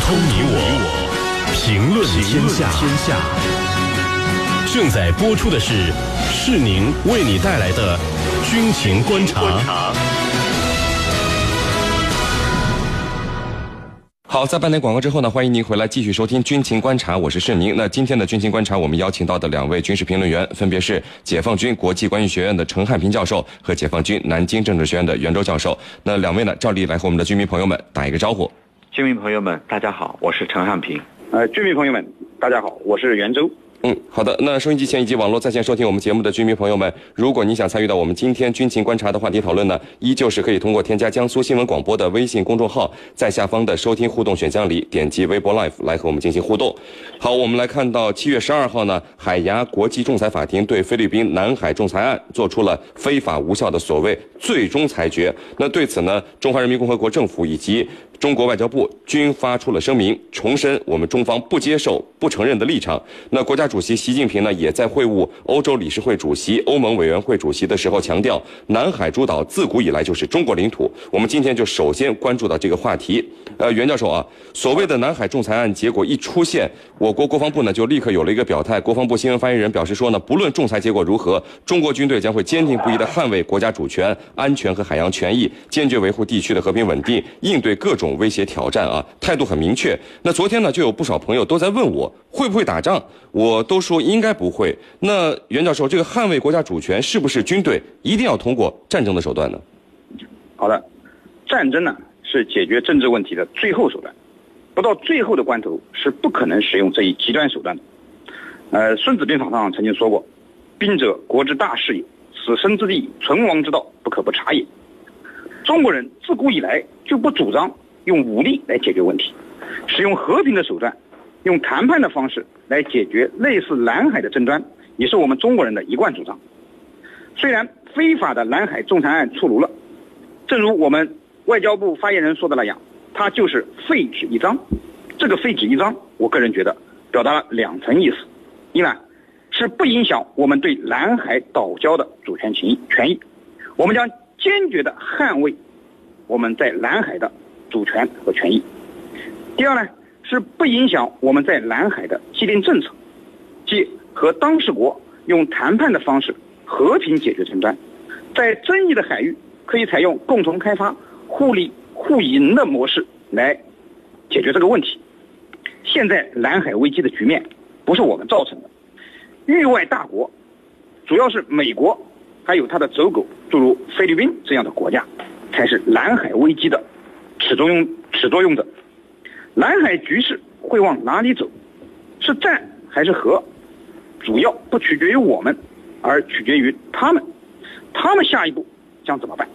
通你我，评论天下。天下正在播出的是是宁为你带来的军情观察。好，在半点广告之后呢，欢迎您回来继续收听军情观察，我是盛宁。那今天的军情观察，我们邀请到的两位军事评论员，分别是解放军国际关系学院的陈汉平教授和解放军南京政治学院的袁周教授。那两位呢，照例来和我们的军迷朋友们打一个招呼。军民朋友们，大家好，我是陈汉平。呃，居民朋友们，大家好，我是袁周。嗯，好的。那收音机前以及网络在线收听我们节目的居民朋友们，如果你想参与到我们今天军情观察的话题讨论呢，依旧是可以通过添加江苏新闻广播的微信公众号，在下方的收听互动选项里点击微博 Live 来和我们进行互动。好，我们来看到七月十二号呢，海牙国际仲裁法庭对菲律宾南海仲裁案做出了非法无效的所谓最终裁决。那对此呢，中华人民共和国政府以及中国外交部均发出了声明，重申我们中方不接受、不承认的立场。那国家主席习近平呢，也在会晤欧洲理事会主席、欧盟委员会主席的时候强调，南海诸岛自古以来就是中国领土。我们今天就首先关注到这个话题。呃，袁教授啊，所谓的南海仲裁案结果一出现，我国国防部呢就立刻有了一个表态。国防部新闻发言人表示说呢，不论仲裁结果如何，中国军队将会坚定不移地捍卫国家主权、安全和海洋权益，坚决维护地区的和平稳定，应对各种威胁挑战啊，态度很明确。那昨天呢，就有不少朋友都在问我会不会打仗，我都说应该不会。那袁教授，这个捍卫国家主权是不是军队一定要通过战争的手段呢？好的，战争呢是解决政治问题的最后手段，不到最后的关头是不可能使用这一极端手段的。呃，《孙子兵法》上曾经说过：“兵者，国之大事也，死生之地，存亡之道，不可不察也。”中国人自古以来就不主张用武力来解决问题，使用和平的手段，用谈判的方式来解决类似南海的争端，也是我们中国人的一贯主张。虽然非法的南海仲裁案出炉了，正如我们外交部发言人说的那样，它就是废纸一张。这个废纸一张，我个人觉得表达了两层意思：一呢，是不影响我们对南海岛礁的主权情权益，我们将坚决的捍卫我们在南海的主权和权益；第二呢，是不影响我们在南海的既定政策，即和当事国用谈判的方式和平解决争端，在争议的海域可以采用共同开发、互利互赢的模式来解决这个问题。现在南海危机的局面不是我们造成的，域外大国，主要是美国，还有它的走狗，诸如菲律宾这样的国家，才是南海危机的始作用始作俑者。南海局势会往哪里走？是战还是和？主要不取决于我们，而取决于他们。他们下一步将怎么办？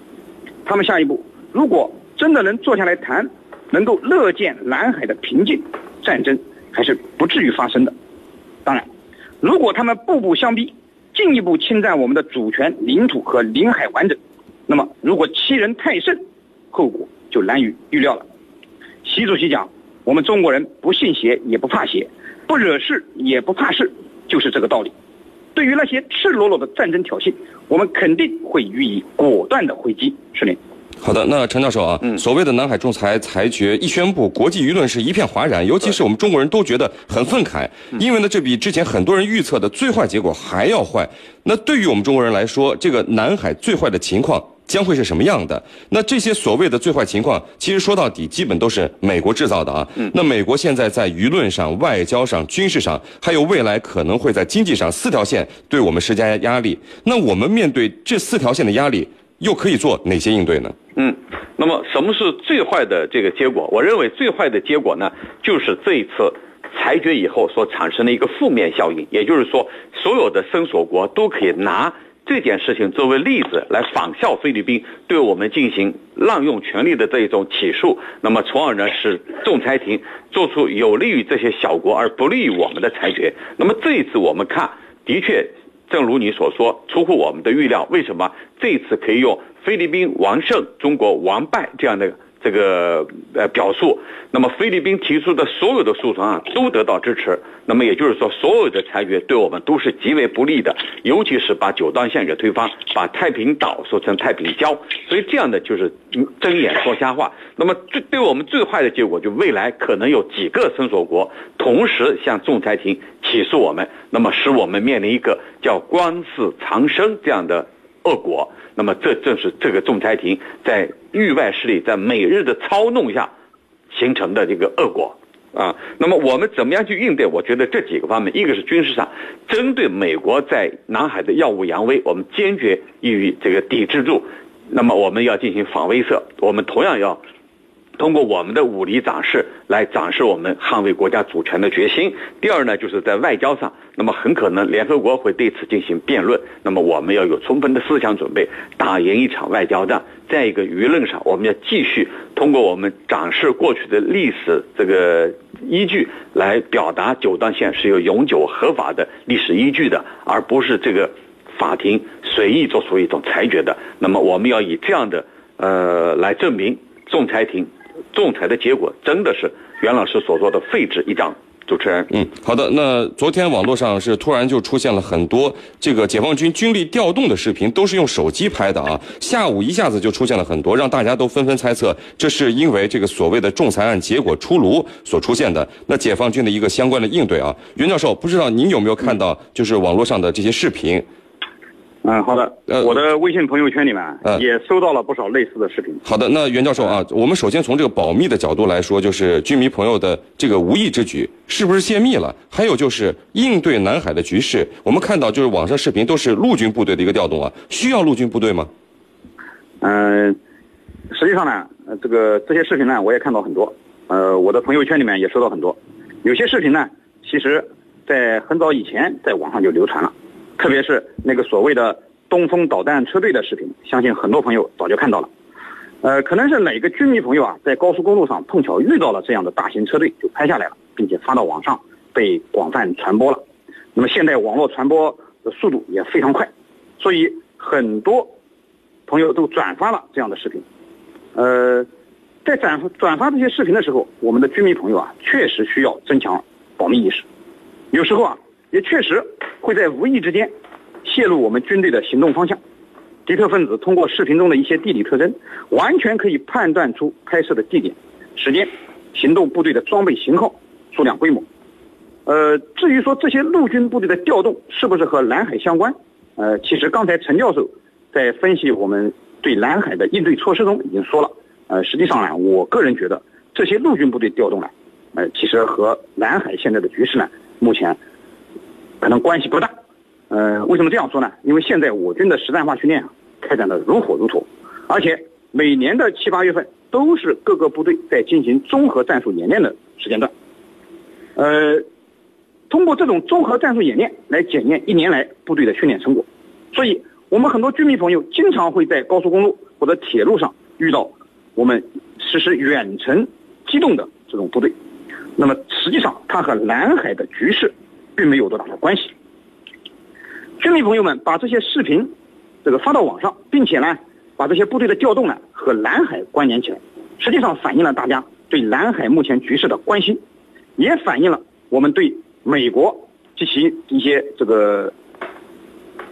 他们下一步如果真的能坐下来谈，能够乐见南海的平静，战争还是不至于发生的。当然，如果他们步步相逼，进一步侵占我们的主权、领土和领海完整，那么如果欺人太甚，后果就难以预料了。习主席讲，我们中国人不信邪也不怕邪，不惹事也不怕事，就是这个道理。对于那些赤裸裸的战争挑衅，我们肯定会予以果断的回击。是令。好的，那陈教授啊，嗯所谓的南海仲裁裁决一宣布，国际舆论是一片哗然，尤其是我们中国人都觉得很愤慨，因为呢，这比之前很多人预测的最坏结果还要坏。那对于我们中国人来说，这个南海最坏的情况将会是什么样的？那这些所谓的最坏情况，其实说到底，基本都是美国制造的啊。那美国现在在舆论上、外交上、军事上，还有未来可能会在经济上四条线对我们施加压力。那我们面对这四条线的压力，又可以做哪些应对呢？嗯，那么什么是最坏的这个结果？我认为最坏的结果呢，就是这一次裁决以后所产生的一个负面效应，也就是说，所有的申索国都可以拿这件事情作为例子来仿效菲律宾对我们进行滥用权力的这一种起诉，那么从而呢使仲裁庭做出有利于这些小国而不利于我们的裁决。那么这一次我们看，的确。正如你所说，出乎我们的预料。为什么这一次可以用菲律宾完胜、中国完败这样的这个呃表述，那么菲律宾提出的所有的诉讼啊都得到支持。那么也就是说，所有的裁决对我们都是极为不利的，尤其是把九段线给推翻，把太平岛说成太平礁，所以这样的就是睁眼说瞎话。那么最对我们最坏的结果，就未来可能有几个伸索国同时向仲裁庭起诉我们，那么使我们面临一个叫官司缠身这样的恶果。那么这正是这个仲裁庭在域外势力在美日的操弄下形成的这个恶果啊。那么我们怎么样去应对？我觉得这几个方面，一个是军事上，针对美国在南海的耀武扬威，我们坚决予以这个抵制住。那么我们要进行防威慑，我们同样要。通过我们的武力展示来展示我们捍卫国家主权的决心。第二呢，就是在外交上，那么很可能联合国会对此进行辩论。那么我们要有充分的思想准备，打赢一场外交战。再一个，舆论上我们要继续通过我们展示过去的历史这个依据来表达九段线是有永久合法的历史依据的，而不是这个法庭随意做出一种裁决的。那么我们要以这样的呃来证明仲裁庭。仲裁的结果真的是袁老师所说的废纸一张。主持人，嗯，好的。那昨天网络上是突然就出现了很多这个解放军军力调动的视频，都是用手机拍的啊。下午一下子就出现了很多，让大家都纷纷猜测，这是因为这个所谓的仲裁案结果出炉所出现的。那解放军的一个相关的应对啊，袁教授，不知道您有没有看到，就是网络上的这些视频。好的。呃，我的微信朋友圈里面也收到了不少类似的视频。好的，那袁教授啊，我们首先从这个保密的角度来说，就是军迷朋友的这个无意之举是不是泄密了？还有就是应对南海的局势，我们看到就是网上视频都是陆军部队的一个调动啊，需要陆军部队吗？嗯，实际上呢，这个这些视频呢，我也看到很多，呃，我的朋友圈里面也收到很多，有些视频呢，其实在很早以前在网上就流传了。特别是那个所谓的东风导弹车队的视频，相信很多朋友早就看到了。呃，可能是哪个军迷朋友啊，在高速公路上碰巧遇到了这样的大型车队，就拍下来了，并且发到网上，被广泛传播了。那么现在网络传播的速度也非常快，所以很多朋友都转发了这样的视频。呃，在转转发这些视频的时候，我们的军迷朋友啊，确实需要增强保密意识。有时候啊。也确实会在无意之间泄露我们军队的行动方向。敌特分子通过视频中的一些地理特征，完全可以判断出拍摄的地点、时间、行动部队的装备型号、数量规模。呃，至于说这些陆军部队的调动是不是和南海相关？呃，其实刚才陈教授在分析我们对南海的应对措施中已经说了。呃，实际上呢，我个人觉得这些陆军部队调动呢，呃，其实和南海现在的局势呢，目前。可能关系不大，呃，为什么这样说呢？因为现在我军的实战化训练啊，开展的如火如荼，而且每年的七八月份都是各个部队在进行综合战术演练的时间段，呃，通过这种综合战术演练来检验一年来部队的训练成果，所以我们很多军迷朋友经常会在高速公路或者铁路上遇到我们实施远程机动的这种部队，那么实际上它和南海的局势。并没有多大的关系。军迷朋友们把这些视频，这个发到网上，并且呢，把这些部队的调动呢和南海关联起来，实际上反映了大家对南海目前局势的关心，也反映了我们对美国及其一些这个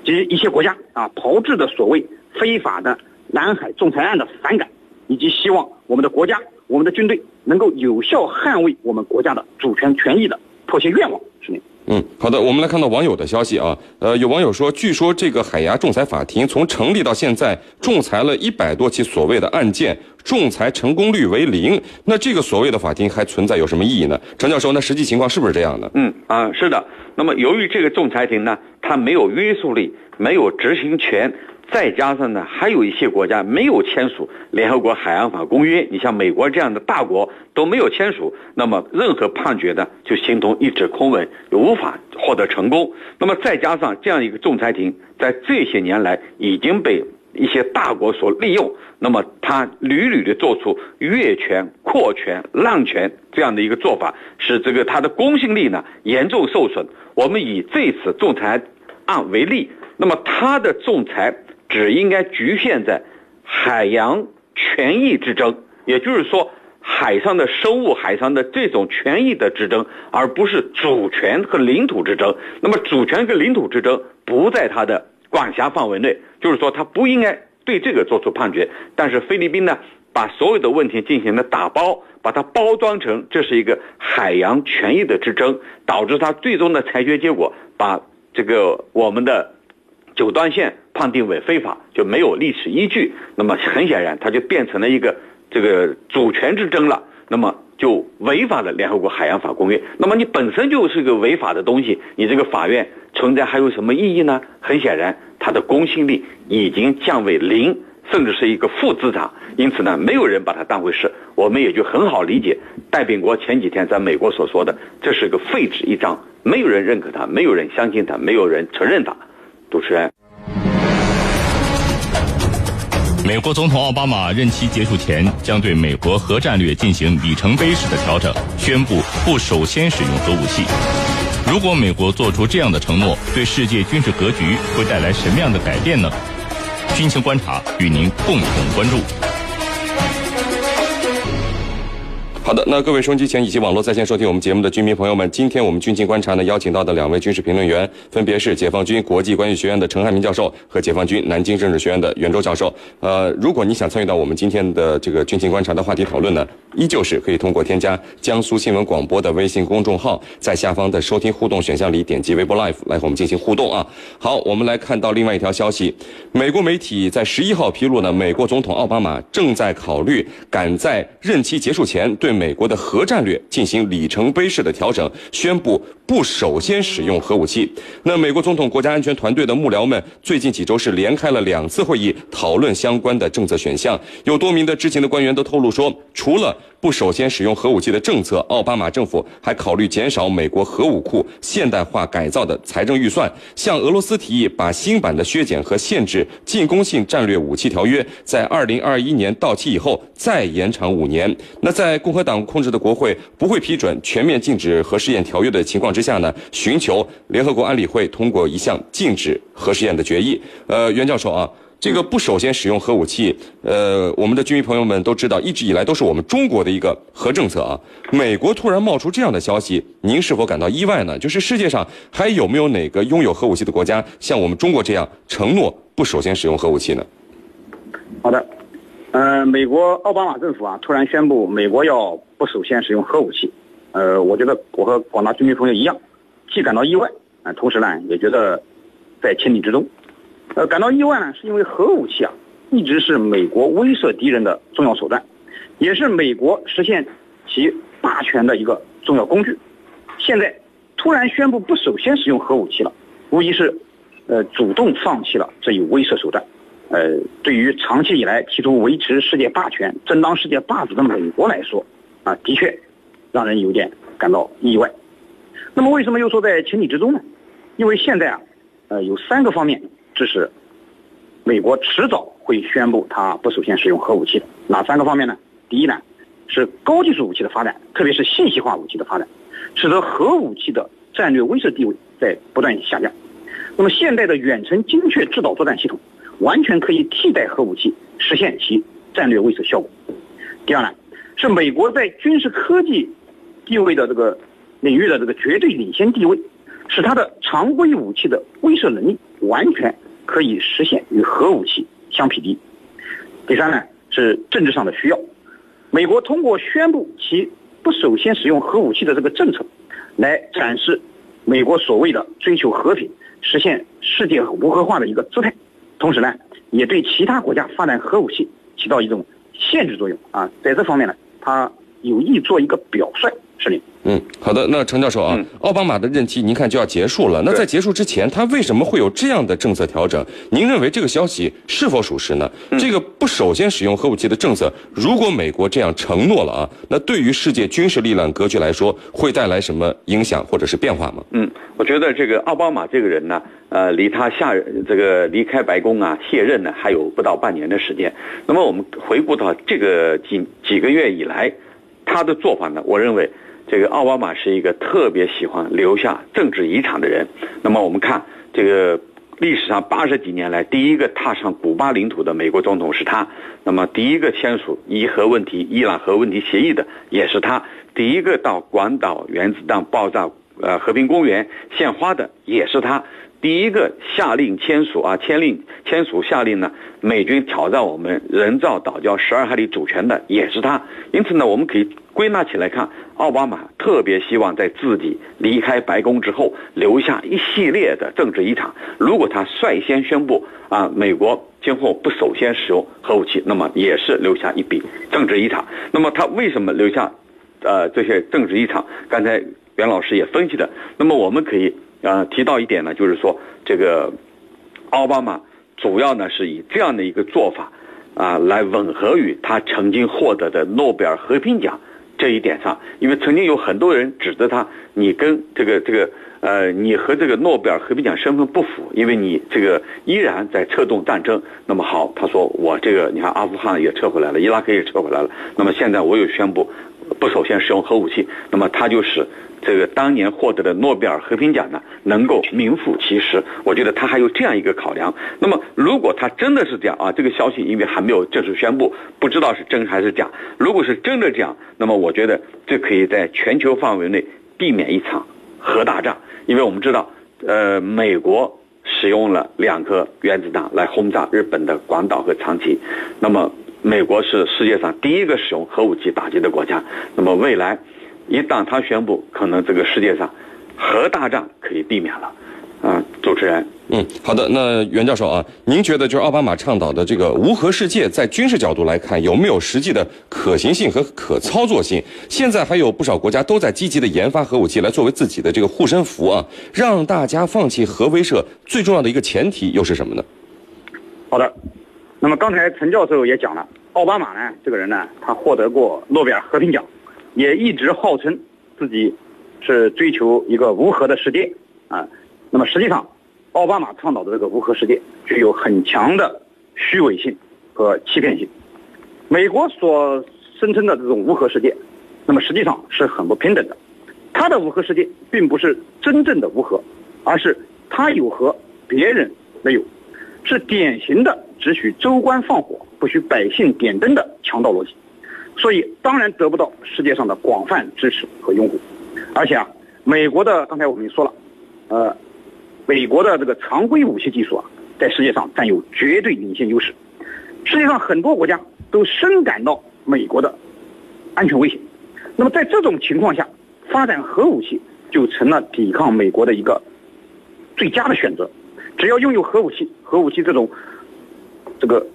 及一些国家啊炮制的所谓非法的南海仲裁案的反感，以及希望我们的国家、我们的军队能够有效捍卫我们国家的主权权益的迫切愿望，是您。嗯，好的，我们来看到网友的消息啊，呃，有网友说，据说这个海牙仲裁法庭从成立到现在，仲裁了一百多起所谓的案件，仲裁成功率为零。那这个所谓的法庭还存在有什么意义呢？陈教授，那实际情况是不是这样的？嗯啊，是的。那么由于这个仲裁庭呢，它没有约束力，没有执行权。再加上呢，还有一些国家没有签署联合国海洋法公约，你像美国这样的大国都没有签署，那么任何判决呢就形同一纸空文，无法获得成功。那么再加上这样一个仲裁庭，在这些年来已经被一些大国所利用，那么他屡屡的做出越权、扩权、滥权这样的一个做法，使这个它的公信力呢严重受损。我们以这次仲裁案为例，那么他的仲裁。只应该局限在海洋权益之争，也就是说，海上的生物、海上的这种权益的之争，而不是主权和领土之争。那么，主权跟领土之争不在他的管辖范围内，就是说，他不应该对这个做出判决。但是，菲律宾呢，把所有的问题进行了打包，把它包装成这是一个海洋权益的之争，导致他最终的裁决结果把这个我们的。九段线判定为非法，就没有历史依据。那么很显然，它就变成了一个这个主权之争了。那么就违反了联合国海洋法公约。那么你本身就是个违法的东西，你这个法院存在还有什么意义呢？很显然，它的公信力已经降为零，甚至是一个负资产。因此呢，没有人把它当回事。我们也就很好理解戴秉国前几天在美国所说的，这是个废纸一张，没有人认可他，没有人相信他，没有人承认他。主持人，美国总统奥巴马任期结束前将对美国核战略进行里程碑式的调整，宣布不首先使用核武器。如果美国做出这样的承诺，对世界军事格局会带来什么样的改变呢？军情观察与您共同关注。好的，那各位收音机前以及网络在线收听我们节目的军迷朋友们，今天我们军情观察呢邀请到的两位军事评论员，分别是解放军国际关系学院的陈汉民教授和解放军南京政治学院的袁周教授。呃，如果你想参与到我们今天的这个军情观察的话题讨论呢，依旧是可以通过添加江苏新闻广播的微信公众号，在下方的收听互动选项里点击微博 Live 来和我们进行互动啊。好，我们来看到另外一条消息，美国媒体在十一号披露呢，美国总统奥巴马正在考虑赶在任期结束前对。美国的核战略进行里程碑式的调整，宣布不首先使用核武器。那美国总统国家安全团队的幕僚们最近几周是连开了两次会议，讨论相关的政策选项。有多名的知情的官员都透露说，除了不首先使用核武器的政策，奥巴马政府还考虑减少美国核武库现代化改造的财政预算，向俄罗斯提议把新版的削减和限制进攻性战略武器条约在二零二一年到期以后再延长五年。那在共和党控制的国会不会批准全面禁止核试验条约的情况之下呢？寻求联合国安理会通过一项禁止核试验的决议。呃，袁教授啊。这个不首先使用核武器，呃，我们的军迷朋友们都知道，一直以来都是我们中国的一个核政策啊。美国突然冒出这样的消息，您是否感到意外呢？就是世界上还有没有哪个拥有核武器的国家像我们中国这样承诺不首先使用核武器呢？好的，呃，美国奥巴马政府啊突然宣布美国要不首先使用核武器，呃，我觉得我和广大军迷朋友一样，既感到意外啊，同时呢也觉得在情理之中。呃，感到意外呢，是因为核武器啊，一直是美国威慑敌人的重要手段，也是美国实现其霸权的一个重要工具。现在突然宣布不首先使用核武器了，无疑是，呃，主动放弃了这一威慑手段。呃，对于长期以来企图维持世界霸权、争当世界霸主的美国来说，啊，的确让人有点感到意外。那么，为什么又说在情理之中呢？因为现在啊，呃，有三个方面。这是美国迟早会宣布它不首先使用核武器的哪三个方面呢？第一呢，是高技术武器的发展，特别是信息化武器的发展，使得核武器的战略威慑地位在不断下降。那么，现代的远程精确制导作战系统完全可以替代核武器，实现其战略威慑效果。第二呢，是美国在军事科技地位的这个领域的这个绝对领先地位，使它的常规武器的威慑能力。完全可以实现与核武器相匹敌。第三呢，是政治上的需要。美国通过宣布其不首先使用核武器的这个政策，来展示美国所谓的追求和平、实现世界无核化的一个姿态。同时呢，也对其他国家发展核武器起到一种限制作用啊。在这方面呢，他有意做一个表率。是的。嗯，好的。那陈教授啊，奥巴马的任期您看就要结束了。那在结束之前，他为什么会有这样的政策调整？您认为这个消息是否属实呢？这个不首先使用核武器的政策，如果美国这样承诺了啊，那对于世界军事力量格局来说，会带来什么影响或者是变化吗？嗯，我觉得这个奥巴马这个人呢，呃，离他下这个离开白宫啊卸任呢，还有不到半年的时间。那么我们回顾到这个几几个月以来，他的做法呢，我认为。这个奥巴马是一个特别喜欢留下政治遗产的人。那么我们看这个历史上八十几年来第一个踏上古巴领土的美国总统是他，那么第一个签署伊核问题、伊朗核问题协议的也是他，第一个到广岛原子弹爆炸呃和平公园献花的也是他。第一个下令签署啊，签令签署下令呢，美军挑战我们人造岛礁十二海里主权的也是他。因此呢，我们可以归纳起来看，奥巴马特别希望在自己离开白宫之后留下一系列的政治遗产。如果他率先宣布啊，美国今后不首先使用核武器，那么也是留下一笔政治遗产。那么他为什么留下，呃，这些政治遗产？刚才袁老师也分析的。那么我们可以。啊，提到一点呢，就是说这个奥巴马主要呢是以这样的一个做法啊，来吻合于他曾经获得的诺贝尔和平奖这一点上。因为曾经有很多人指责他，你跟这个这个呃，你和这个诺贝尔和平奖身份不符，因为你这个依然在策动战争。那么好，他说我这个你看阿富汗也撤回来了，伊拉克也撤回来了，那么现在我又宣布不首先使用核武器，那么他就是。这个当年获得的诺贝尔和平奖呢，能够名副其实。我觉得他还有这样一个考量。那么，如果他真的是这样啊，这个消息因为还没有正式宣布，不知道是真还是假。如果是真的这样，那么我觉得这可以在全球范围内避免一场核大战。因为我们知道，呃，美国使用了两颗原子弹来轰炸日本的广岛和长崎，那么美国是世界上第一个使用核武器打击的国家。那么未来。一旦他宣布，可能这个世界上核大战可以避免了。啊，主持人，嗯，好的。那袁教授啊，您觉得就是奥巴马倡导的这个无核世界，在军事角度来看，有没有实际的可行性和可操作性？现在还有不少国家都在积极的研发核武器来作为自己的这个护身符啊。让大家放弃核威慑，最重要的一个前提又是什么呢？好的，那么刚才陈教授也讲了，奥巴马呢，这个人呢，他获得过诺贝尔和平奖。也一直号称自己是追求一个无核的世界啊，那么实际上，奥巴马倡导的这个无核世界具有很强的虚伪性和欺骗性。美国所声称的这种无核世界，那么实际上是很不平等的。他的无核世界并不是真正的无核，而是他有核，别人没有，是典型的只许州官放火，不许百姓点灯的强盗逻辑。所以当然得不到世界上的广泛支持和拥护，而且啊，美国的刚才我们也说了，呃，美国的这个常规武器技术啊，在世界上占有绝对领先优势，世界上很多国家都深感到美国的安全威胁，那么在这种情况下，发展核武器就成了抵抗美国的一个最佳的选择，只要拥有核武器，核武器这种这个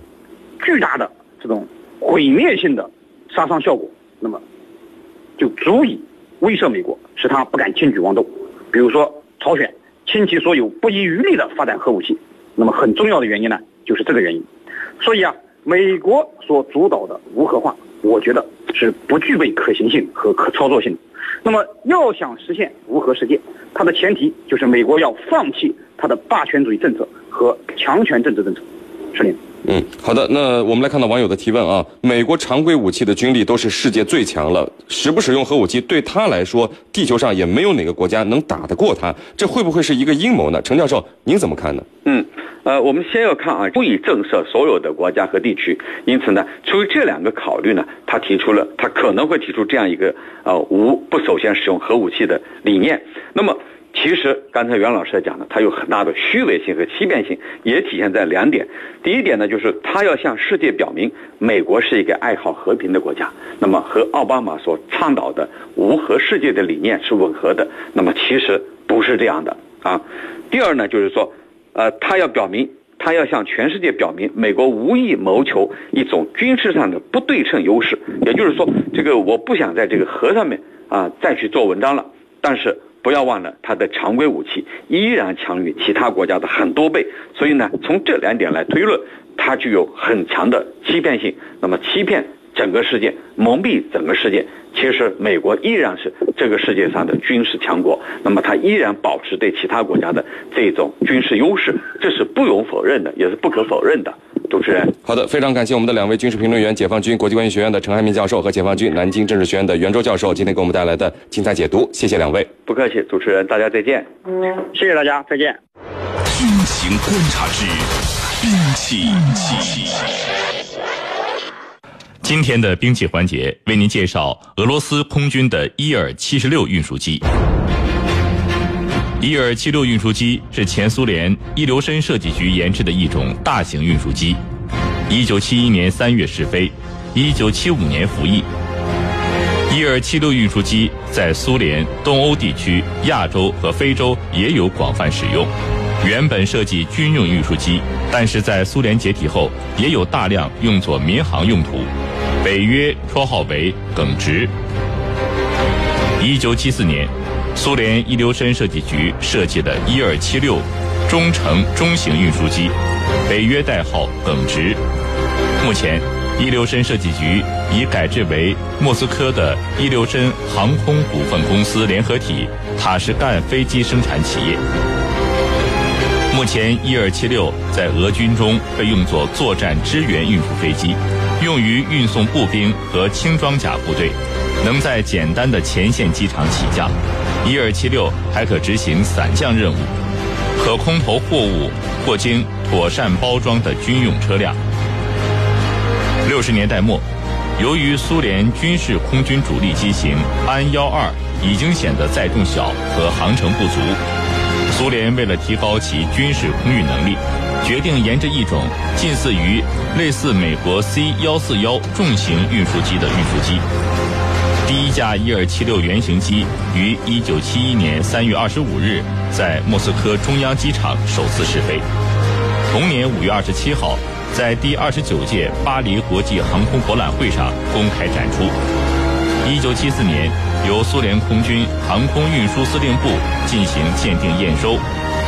巨大的这种毁灭性的。杀伤效果，那么就足以威慑美国，使他不敢轻举妄动。比如说，朝鲜倾其所有，不遗余力的发展核武器，那么很重要的原因呢，就是这个原因。所以啊，美国所主导的无核化，我觉得是不具备可行性和可操作性的。那么，要想实现无核世界，它的前提就是美国要放弃它的霸权主义政策和强权政治政策。是的。嗯，好的。那我们来看到网友的提问啊，美国常规武器的军力都是世界最强了，使不使用核武器对他来说，地球上也没有哪个国家能打得过他，这会不会是一个阴谋呢？陈教授，您怎么看呢？嗯，呃，我们先要看啊，不以震慑所有的国家和地区，因此呢，出于这两个考虑呢，他提出了他可能会提出这样一个呃无不首先使用核武器的理念。那么。其实刚才袁老师在讲的，它有很大的虚伪性和欺骗性，也体现在两点。第一点呢，就是他要向世界表明，美国是一个爱好和平的国家，那么和奥巴马所倡导的无核世界的理念是吻合的。那么其实不是这样的啊。第二呢，就是说，呃，他要表明，他要向全世界表明，美国无意谋求一种军事上的不对称优势，也就是说，这个我不想在这个核上面啊再去做文章了，但是。不要忘了，它的常规武器依然强于其他国家的很多倍，所以呢，从这两点来推论，它具有很强的欺骗性。那么，欺骗整个世界，蒙蔽整个世界，其实美国依然是这个世界上的军事强国。那么，它依然保持对其他国家的这种军事优势，这是不容否认的，也是不可否认的。主持人，好的，非常感谢我们的两位军事评论员，解放军国际关系学院的陈汉民教授和解放军南京政治学院的袁周教授，今天给我们带来的精彩解读，谢谢两位。不客气，主持人，大家再见。谢谢大家，再见。军情观察之兵器。今天的兵器环节，为您介绍俄罗斯空军的伊尔七十六运输机。伊尔七六运输机是前苏联伊留申设计局研制的一种大型运输机。一九七一年三月试飞，一九七五年服役。伊尔七六运输机在苏联、东欧地区、亚洲和非洲也有广泛使用。原本设计军用运输机，但是在苏联解体后，也有大量用作民航用途。北约绰号为“耿直”。一九七四年，苏联伊留申设计局设计的伊尔七六中程中型运输机，北约代号“耿直”。目前。伊留申设计局已改制为莫斯科的伊留申航空股份公司联合体塔什干飞机生产企业。目前，伊尔七六在俄军中被用作作战支援运输飞机，用于运送步兵和轻装甲部队，能在简单的前线机场起降。伊尔七六还可执行伞降任务，可空投货物或经妥善包装的军用车辆。六十年代末，由于苏联军事空军主力机型安幺二已经显得载重小和航程不足，苏联为了提高其军事空运能力，决定研制一种近似于类似美国 C 幺四幺重型运输机的运输机。第一架伊尔七六原型机于一九七一年三月二十五日在莫斯科中央机场首次试飞，同年五月二十七号。在第二十九届巴黎国际航空博览会上公开展出。一九七四年，由苏联空军航空运输司令部进行鉴定验收，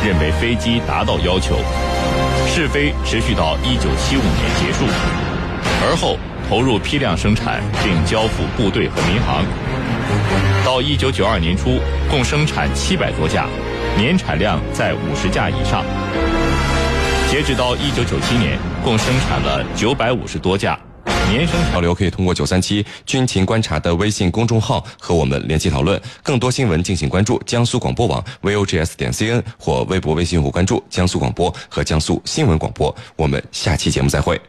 认为飞机达到要求，试飞持续到一九七五年结束，而后投入批量生产并交付部队和民航。到一九九二年初，共生产七百多架，年产量在五十架以上。截止到一九九七年，共生产了九百五十多架，年生交流可以通过九三七军情观察的微信公众号和我们联系讨论。更多新闻，敬请关注江苏广播网 vogs 点 cn 或微博、微信户关注江苏广播和江苏新闻广播。我们下期节目再会。